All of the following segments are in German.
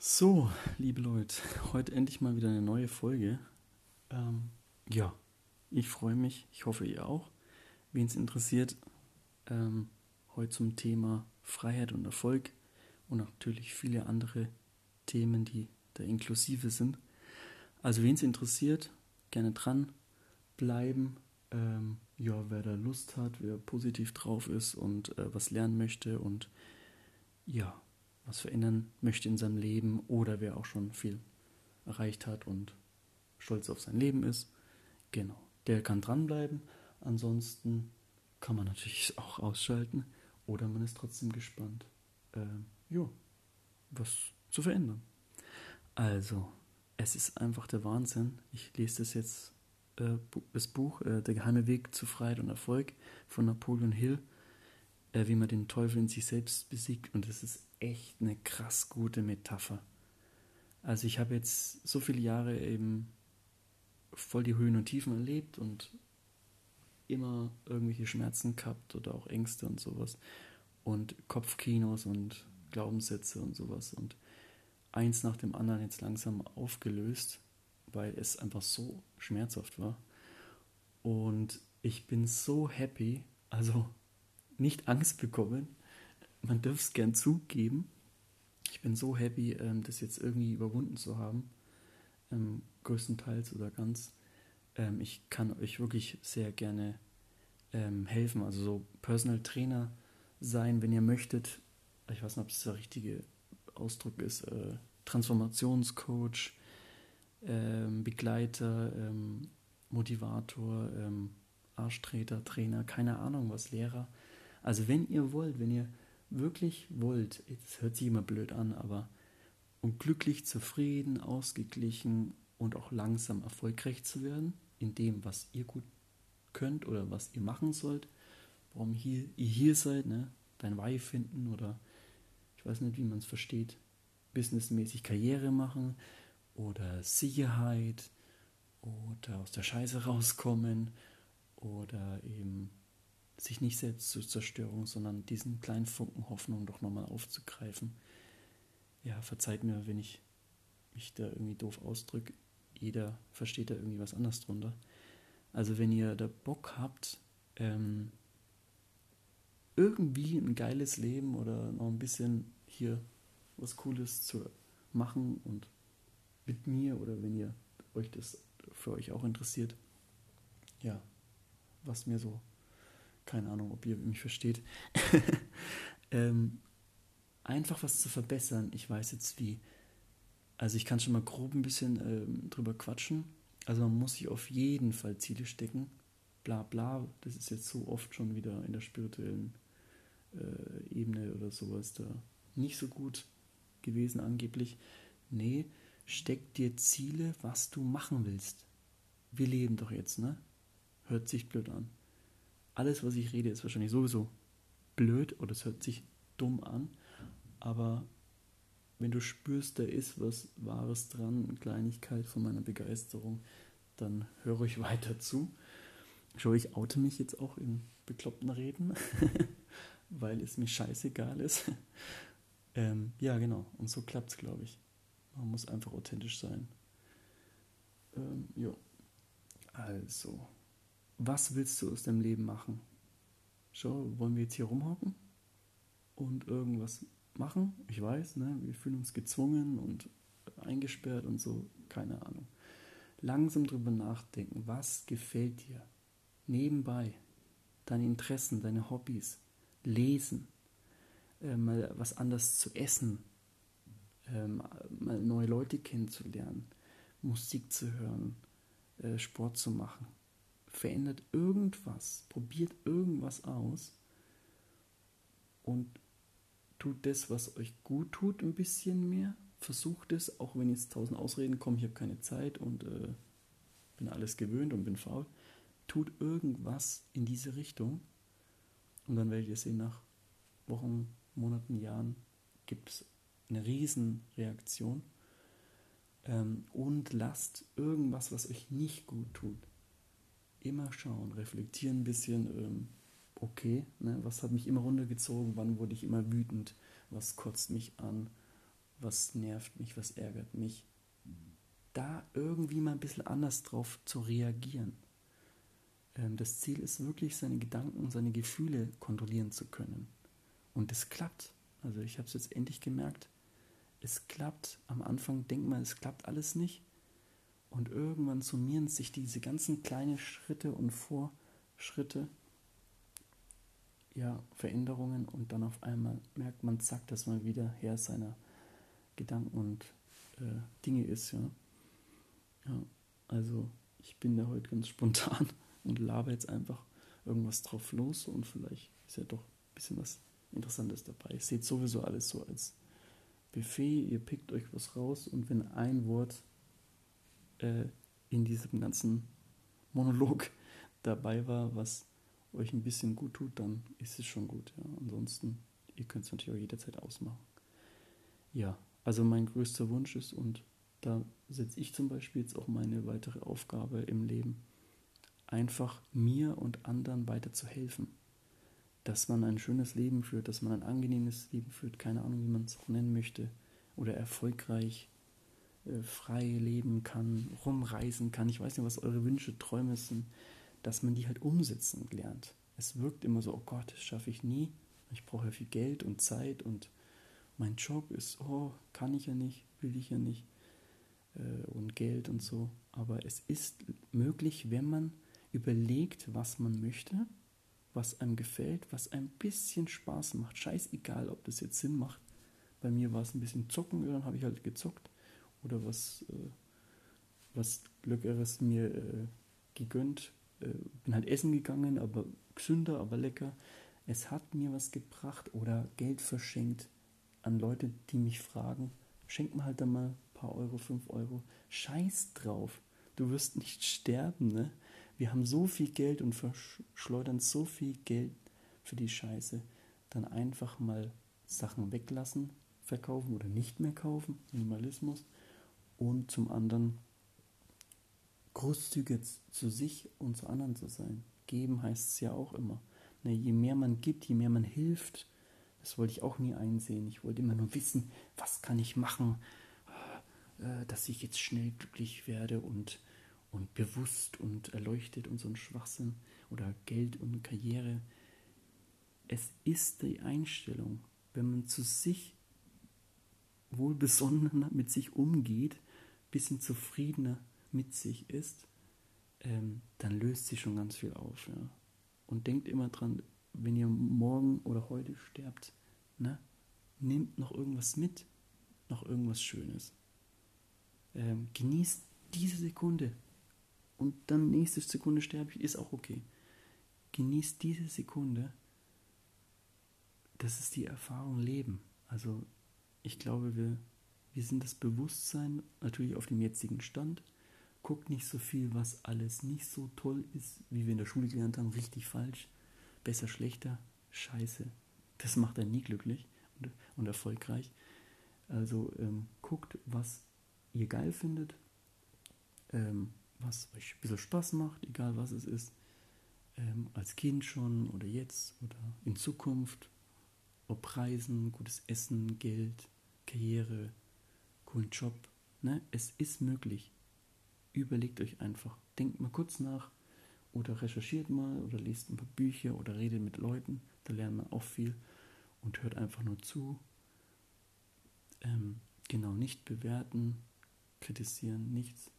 So, liebe Leute, heute endlich mal wieder eine neue Folge. Ähm, ja, ich freue mich, ich hoffe ihr auch. Wen es interessiert, ähm, heute zum Thema Freiheit und Erfolg und natürlich viele andere Themen, die da inklusive sind. Also wen es interessiert, gerne dran bleiben. Ähm, ja, wer da Lust hat, wer positiv drauf ist und äh, was lernen möchte und ja, was verändern möchte in seinem Leben oder wer auch schon viel erreicht hat und stolz auf sein Leben ist. Genau, der kann dranbleiben. Ansonsten kann man natürlich auch ausschalten oder man ist trotzdem gespannt, äh, jo, was zu verändern. Also, es ist einfach der Wahnsinn. Ich lese das jetzt, äh, das Buch äh, Der geheime Weg zu Freiheit und Erfolg von Napoleon Hill, äh, wie man den Teufel in sich selbst besiegt. Und es ist echt eine krass gute Metapher. Also ich habe jetzt so viele Jahre eben voll die Höhen und Tiefen erlebt und immer irgendwelche Schmerzen gehabt oder auch Ängste und sowas und Kopfkinos und Glaubenssätze und sowas und eins nach dem anderen jetzt langsam aufgelöst, weil es einfach so schmerzhaft war. Und ich bin so happy, also nicht Angst bekommen, man dürfte es gern zugeben. Ich bin so happy, ähm, das jetzt irgendwie überwunden zu haben, ähm, größtenteils oder ganz. Ähm, ich kann euch wirklich sehr gerne ähm, helfen, also so Personal Trainer sein, wenn ihr möchtet. Ich weiß nicht, ob das der richtige Ausdruck ist. Äh, Transformationscoach, ähm, Begleiter, ähm, Motivator, Arschtreter, Trainer, keine Ahnung was, Lehrer. Also wenn ihr wollt, wenn ihr wirklich wollt, es hört sich immer blöd an, aber um glücklich, zufrieden, ausgeglichen und auch langsam erfolgreich zu werden, in dem, was ihr gut könnt oder was ihr machen sollt, warum hier, ihr hier seid, ne? dein Why finden oder ich weiß nicht, wie man es versteht, businessmäßig Karriere machen oder Sicherheit oder aus der Scheiße rauskommen oder eben sich nicht selbst zur Zerstörung, sondern diesen kleinen Funken Hoffnung doch nochmal aufzugreifen. Ja, verzeiht mir, wenn ich mich da irgendwie doof ausdrücke. Jeder versteht da irgendwie was anderes drunter. Also wenn ihr da Bock habt, ähm, irgendwie ein geiles Leben oder noch ein bisschen hier was Cooles zu machen und mit mir oder wenn ihr euch das für euch auch interessiert, ja, was mir so keine Ahnung, ob ihr mich versteht, ähm, einfach was zu verbessern. Ich weiß jetzt wie. Also ich kann schon mal grob ein bisschen ähm, drüber quatschen. Also man muss sich auf jeden Fall Ziele stecken. Bla bla, das ist jetzt so oft schon wieder in der spirituellen äh, Ebene oder sowas da nicht so gut gewesen angeblich. Nee, steck dir Ziele, was du machen willst. Wir leben doch jetzt, ne? Hört sich blöd an alles, was ich rede, ist wahrscheinlich sowieso blöd oder es hört sich dumm an, aber wenn du spürst, da ist was Wahres dran, eine Kleinigkeit von meiner Begeisterung, dann höre ich weiter zu. Schau, ich oute mich jetzt auch in bekloppten Reden, weil es mir scheißegal ist. ähm, ja, genau. Und so klappt es, glaube ich. Man muss einfach authentisch sein. Ähm, jo. Also was willst du aus deinem Leben machen? Schau, wollen wir jetzt hier rumhocken und irgendwas machen? Ich weiß, ne, wir fühlen uns gezwungen und eingesperrt und so, keine Ahnung. Langsam drüber nachdenken, was gefällt dir? Nebenbei, deine Interessen, deine Hobbys, lesen, äh, mal was anderes zu essen, äh, mal neue Leute kennenzulernen, Musik zu hören, äh, Sport zu machen verändert irgendwas, probiert irgendwas aus und tut das, was euch gut tut, ein bisschen mehr. Versucht es, auch wenn jetzt tausend Ausreden kommen, ich habe keine Zeit und äh, bin alles gewöhnt und bin faul. Tut irgendwas in diese Richtung und dann werdet ihr sehen, nach Wochen, Monaten, Jahren gibt es eine Riesenreaktion. Ähm, und lasst irgendwas, was euch nicht gut tut, immer schauen, reflektieren ein bisschen, ähm, okay, ne, was hat mich immer runtergezogen, wann wurde ich immer wütend, was kotzt mich an was nervt mich, was ärgert mich. Da irgendwie mal ein bisschen anders drauf zu reagieren. Ähm, das Ziel ist wirklich, seine Gedanken, seine Gefühle kontrollieren zu können. Und es klappt. Also ich habe es jetzt endlich gemerkt. Es klappt. Am Anfang denkt man, es klappt alles nicht. Und irgendwann summieren sich diese ganzen kleinen Schritte und Vorschritte, ja, Veränderungen und dann auf einmal merkt man, zack, dass man wieder Herr seiner Gedanken und äh, Dinge ist, ja. Ja, also ich bin da heute ganz spontan und laber jetzt einfach irgendwas drauf los und vielleicht ist ja doch ein bisschen was Interessantes dabei. Ihr seht sowieso alles so als Buffet, ihr pickt euch was raus und wenn ein Wort äh, in diesem ganzen Monolog dabei war, was euch ein bisschen gut tut, dann ist es schon gut. Ja. Ansonsten, ihr könnt es natürlich auch jederzeit ausmachen. Ja, also mein größter Wunsch ist, und da setze ich zum Beispiel jetzt auch meine weitere Aufgabe im Leben, einfach mir und anderen weiter zu helfen. Dass man ein schönes Leben führt, dass man ein angenehmes Leben führt, keine Ahnung, wie man es auch nennen möchte, oder erfolgreich, frei leben kann, rumreisen kann. Ich weiß nicht, was eure Wünsche, Träume sind, dass man die halt umsetzen lernt. Es wirkt immer so, oh Gott, das schaffe ich nie. Ich brauche ja viel Geld und Zeit und mein Job ist, oh, kann ich ja nicht, will ich ja nicht äh, und Geld und so. Aber es ist möglich, wenn man überlegt, was man möchte, was einem gefällt, was ein bisschen Spaß macht. Scheißegal, ob das jetzt Sinn macht. Bei mir war es ein bisschen zocken, dann habe ich halt gezockt. Oder was, äh, was Leckeres mir äh, gegönnt. Äh, bin halt essen gegangen, aber gesünder, aber lecker. Es hat mir was gebracht oder Geld verschenkt an Leute, die mich fragen. Schenk mir halt dann mal ein paar Euro, fünf Euro. Scheiß drauf. Du wirst nicht sterben, ne? Wir haben so viel Geld und verschleudern so viel Geld für die Scheiße. Dann einfach mal Sachen weglassen, verkaufen oder nicht mehr kaufen. Minimalismus. Und zum anderen großzügig zu sich und zu anderen zu sein. Geben heißt es ja auch immer. Ne, je mehr man gibt, je mehr man hilft, das wollte ich auch nie einsehen. Ich wollte immer nur wissen, was kann ich machen, äh, dass ich jetzt schnell glücklich werde und und bewusst und erleuchtet und so ein Schwachsinn oder Geld und Karriere. Es ist die Einstellung, wenn man zu sich wohlbesonnener mit sich umgeht, bisschen zufriedener mit sich ist, ähm, dann löst sich schon ganz viel auf. Ja. Und denkt immer dran, wenn ihr morgen oder heute sterbt, ne, nehmt noch irgendwas mit, noch irgendwas Schönes. Ähm, genießt diese Sekunde, und dann nächste Sekunde sterbe ich, ist auch okay. Genießt diese Sekunde. Das ist die Erfahrung Leben. Also ich glaube, wir, wir sind das Bewusstsein natürlich auf dem jetzigen Stand. Guckt nicht so viel, was alles nicht so toll ist, wie wir in der Schule gelernt haben. Richtig falsch, besser, schlechter, scheiße. Das macht einen nie glücklich und, und erfolgreich. Also ähm, guckt, was ihr geil findet. Ähm, was euch ein bisschen Spaß macht, egal was es ist, ähm, als Kind schon oder jetzt oder in Zukunft, ob Reisen, gutes Essen, Geld, Karriere, coolen Job, ne? es ist möglich. Überlegt euch einfach, denkt mal kurz nach oder recherchiert mal oder lest ein paar Bücher oder redet mit Leuten, da lernt man auch viel und hört einfach nur zu. Ähm, genau, nicht bewerten, kritisieren, nichts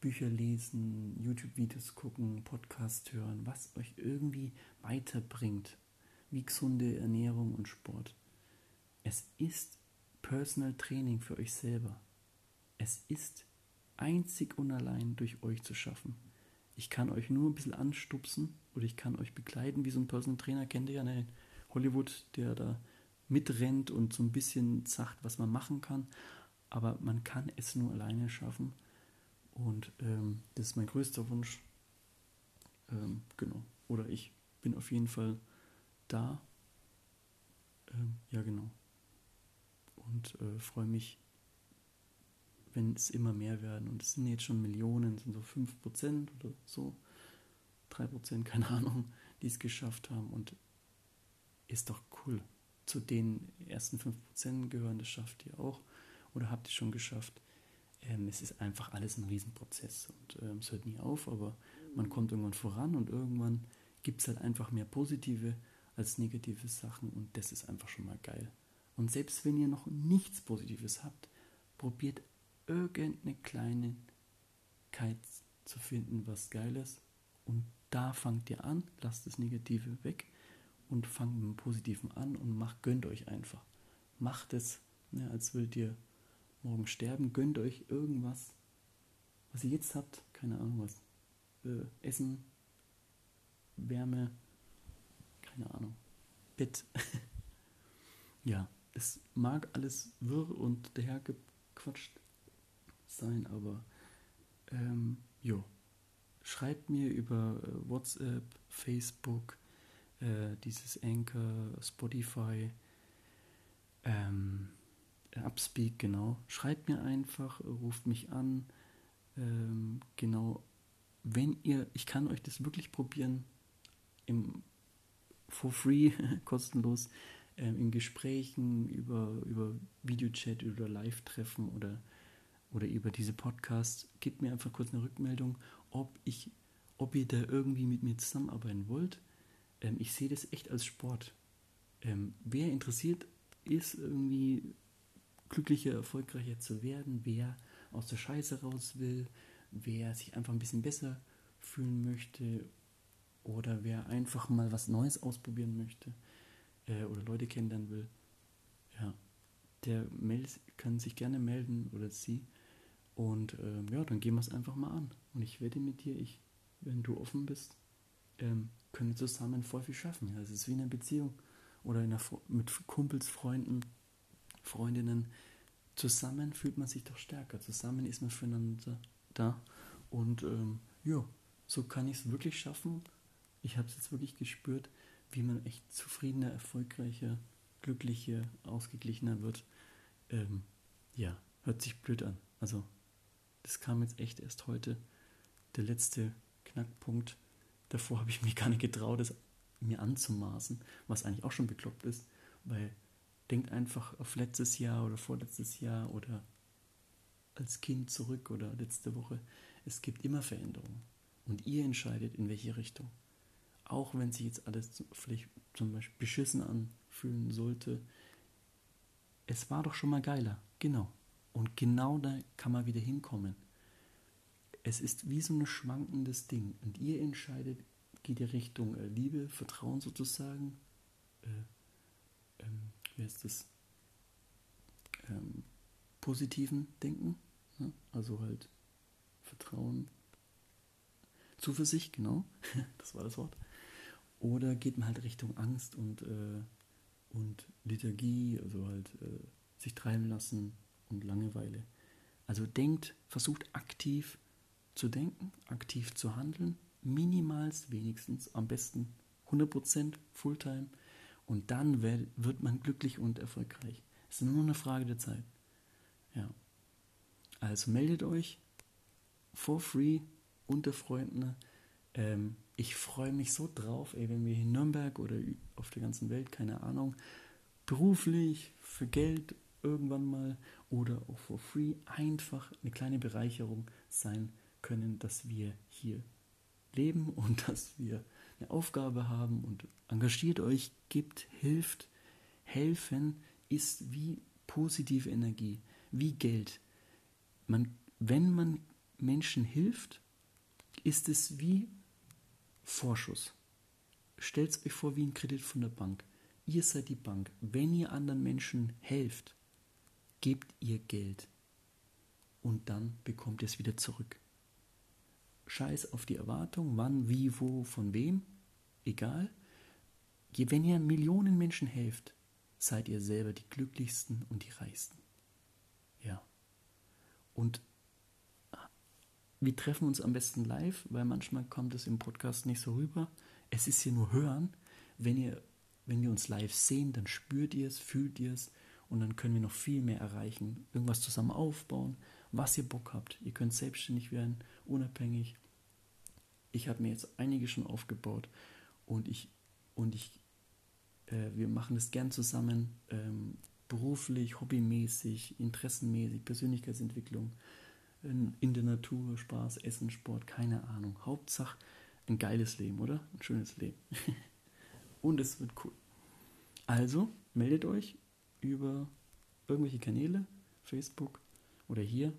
Bücher lesen, YouTube-Videos gucken, Podcast hören, was euch irgendwie weiterbringt, wie gesunde Ernährung und Sport. Es ist Personal Training für euch selber. Es ist einzig und allein durch euch zu schaffen. Ich kann euch nur ein bisschen anstupsen oder ich kann euch begleiten, wie so ein Personal Trainer kennt ihr ja in Hollywood, der da mitrennt und so ein bisschen sagt, was man machen kann. Aber man kann es nur alleine schaffen und ähm, das ist mein größter Wunsch. Ähm, genau. Oder ich bin auf jeden Fall da. Ähm, ja, genau. Und äh, freue mich, wenn es immer mehr werden. Und es sind jetzt schon Millionen, sind so 5% oder so. 3%, keine Ahnung, die es geschafft haben. Und ist doch cool. Zu den ersten 5% gehören, das schafft ihr auch. oder habt ihr schon geschafft. Ähm, es ist einfach alles ein Riesenprozess und ähm, es hört nie auf, aber man kommt irgendwann voran und irgendwann gibt es halt einfach mehr positive als negative Sachen und das ist einfach schon mal geil. Und selbst wenn ihr noch nichts Positives habt, probiert irgendeine Kleinigkeit zu finden, was geil ist. Und da fangt ihr an, lasst das Negative weg und fangt mit dem Positiven an und macht, gönnt euch einfach. Macht es, ne, als würdet ihr morgen sterben, gönnt euch irgendwas, was ihr jetzt habt, keine Ahnung was, äh, Essen, Wärme, keine Ahnung, Bett. ja, es mag alles wirr und dahergequatscht sein, aber ähm, jo, schreibt mir über äh, WhatsApp, Facebook, äh, dieses Anchor, Spotify, ähm, Upspeak, genau. Schreibt mir einfach, ruft mich an. Ähm, genau, wenn ihr, ich kann euch das wirklich probieren, im, for free, kostenlos, ähm, in Gesprächen, über, über Videochat, über Live-Treffen oder, oder über diese Podcasts. Gebt mir einfach kurz eine Rückmeldung, ob, ich, ob ihr da irgendwie mit mir zusammenarbeiten wollt. Ähm, ich sehe das echt als Sport. Ähm, wer interessiert ist, irgendwie glücklicher, erfolgreicher zu werden, wer aus der Scheiße raus will, wer sich einfach ein bisschen besser fühlen möchte oder wer einfach mal was Neues ausprobieren möchte äh, oder Leute kennenlernen will, ja, der meldet, kann sich gerne melden oder sie. Und ähm, ja, dann gehen wir es einfach mal an. Und ich wette mit dir, ich, wenn du offen bist, ähm, können wir zusammen voll viel schaffen. Ja, es ist wie in einer Beziehung oder in einer, mit Kumpels, Freunden, Freundinnen. Zusammen fühlt man sich doch stärker. Zusammen ist man füreinander da. Und ähm, ja, so kann ich es wirklich schaffen. Ich habe es jetzt wirklich gespürt, wie man echt zufriedener, erfolgreicher, glücklicher, ausgeglichener wird. Ähm, ja, hört sich blöd an. Also, das kam jetzt echt erst heute. Der letzte Knackpunkt. Davor habe ich mir gar nicht getraut, es mir anzumaßen, was eigentlich auch schon bekloppt ist, weil denkt einfach auf letztes Jahr oder vorletztes Jahr oder als Kind zurück oder letzte Woche. Es gibt immer Veränderungen und ihr entscheidet, in welche Richtung. Auch wenn sich jetzt alles vielleicht zum Beispiel beschissen anfühlen sollte, es war doch schon mal geiler. Genau. Und genau da kann man wieder hinkommen. Es ist wie so ein schwankendes Ding. Und ihr entscheidet, geht ihr Richtung äh, Liebe, Vertrauen sozusagen. Äh, ähm, wie heißt das? Ähm, positiven Denken. Ne? Also halt Vertrauen, Zuversicht, genau. das war das Wort. Oder geht man halt Richtung Angst und, äh, und Liturgie, also halt äh, sich treiben lassen und Langeweile. Also denkt, versucht aktiv zu denken, aktiv zu handeln, minimals wenigstens, am besten 100% Fulltime und dann wird man glücklich und erfolgreich. Es ist nur eine Frage der Zeit. Ja. Also meldet euch for free unter Freunden. Ähm, ich freue mich so drauf, ey, wenn wir in Nürnberg oder auf der ganzen Welt, keine Ahnung, beruflich, für Geld irgendwann mal oder auch for free einfach eine kleine Bereicherung sein können, dass wir hier leben und dass wir eine Aufgabe haben und engagiert euch, gibt, hilft. Helfen ist wie positive Energie, wie Geld. Man, wenn man Menschen hilft, ist es wie Vorschuss. Stellt es euch vor wie ein Kredit von der Bank. Ihr seid die Bank. Wenn ihr anderen Menschen helft, gebt ihr Geld und dann bekommt ihr es wieder zurück. Scheiß auf die Erwartung, wann, wie, wo, von wem, egal. Wenn ihr Millionen Menschen helft, seid ihr selber die glücklichsten und die reichsten. Ja. Und wir treffen uns am besten live, weil manchmal kommt es im Podcast nicht so rüber. Es ist hier nur hören. Wenn ihr, wenn wir uns live sehen, dann spürt ihr es, fühlt ihr es und dann können wir noch viel mehr erreichen. Irgendwas zusammen aufbauen, was ihr Bock habt. Ihr könnt selbstständig werden, unabhängig. Ich habe mir jetzt einige schon aufgebaut und ich und ich äh, wir machen das gern zusammen. Ähm, beruflich, hobbymäßig, interessenmäßig, Persönlichkeitsentwicklung, in, der Natur, Spaß, Essen, Sport, keine Ahnung. Hauptsache ein geiles Leben, oder? Ein schönes Leben. Und es wird cool. Also meldet euch über irgendwelche Kanäle, Facebook oder hier.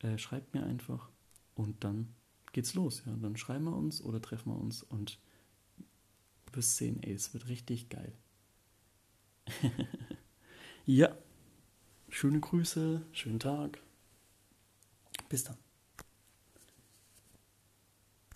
Äh, schreibt mir einfach und dann geht's los. Ja. Dann schreiben wir uns oder treffen wir uns und wirst sehen, ey, es wird richtig geil. ja. Schöne Grüße, schönen Tag. Bis dann.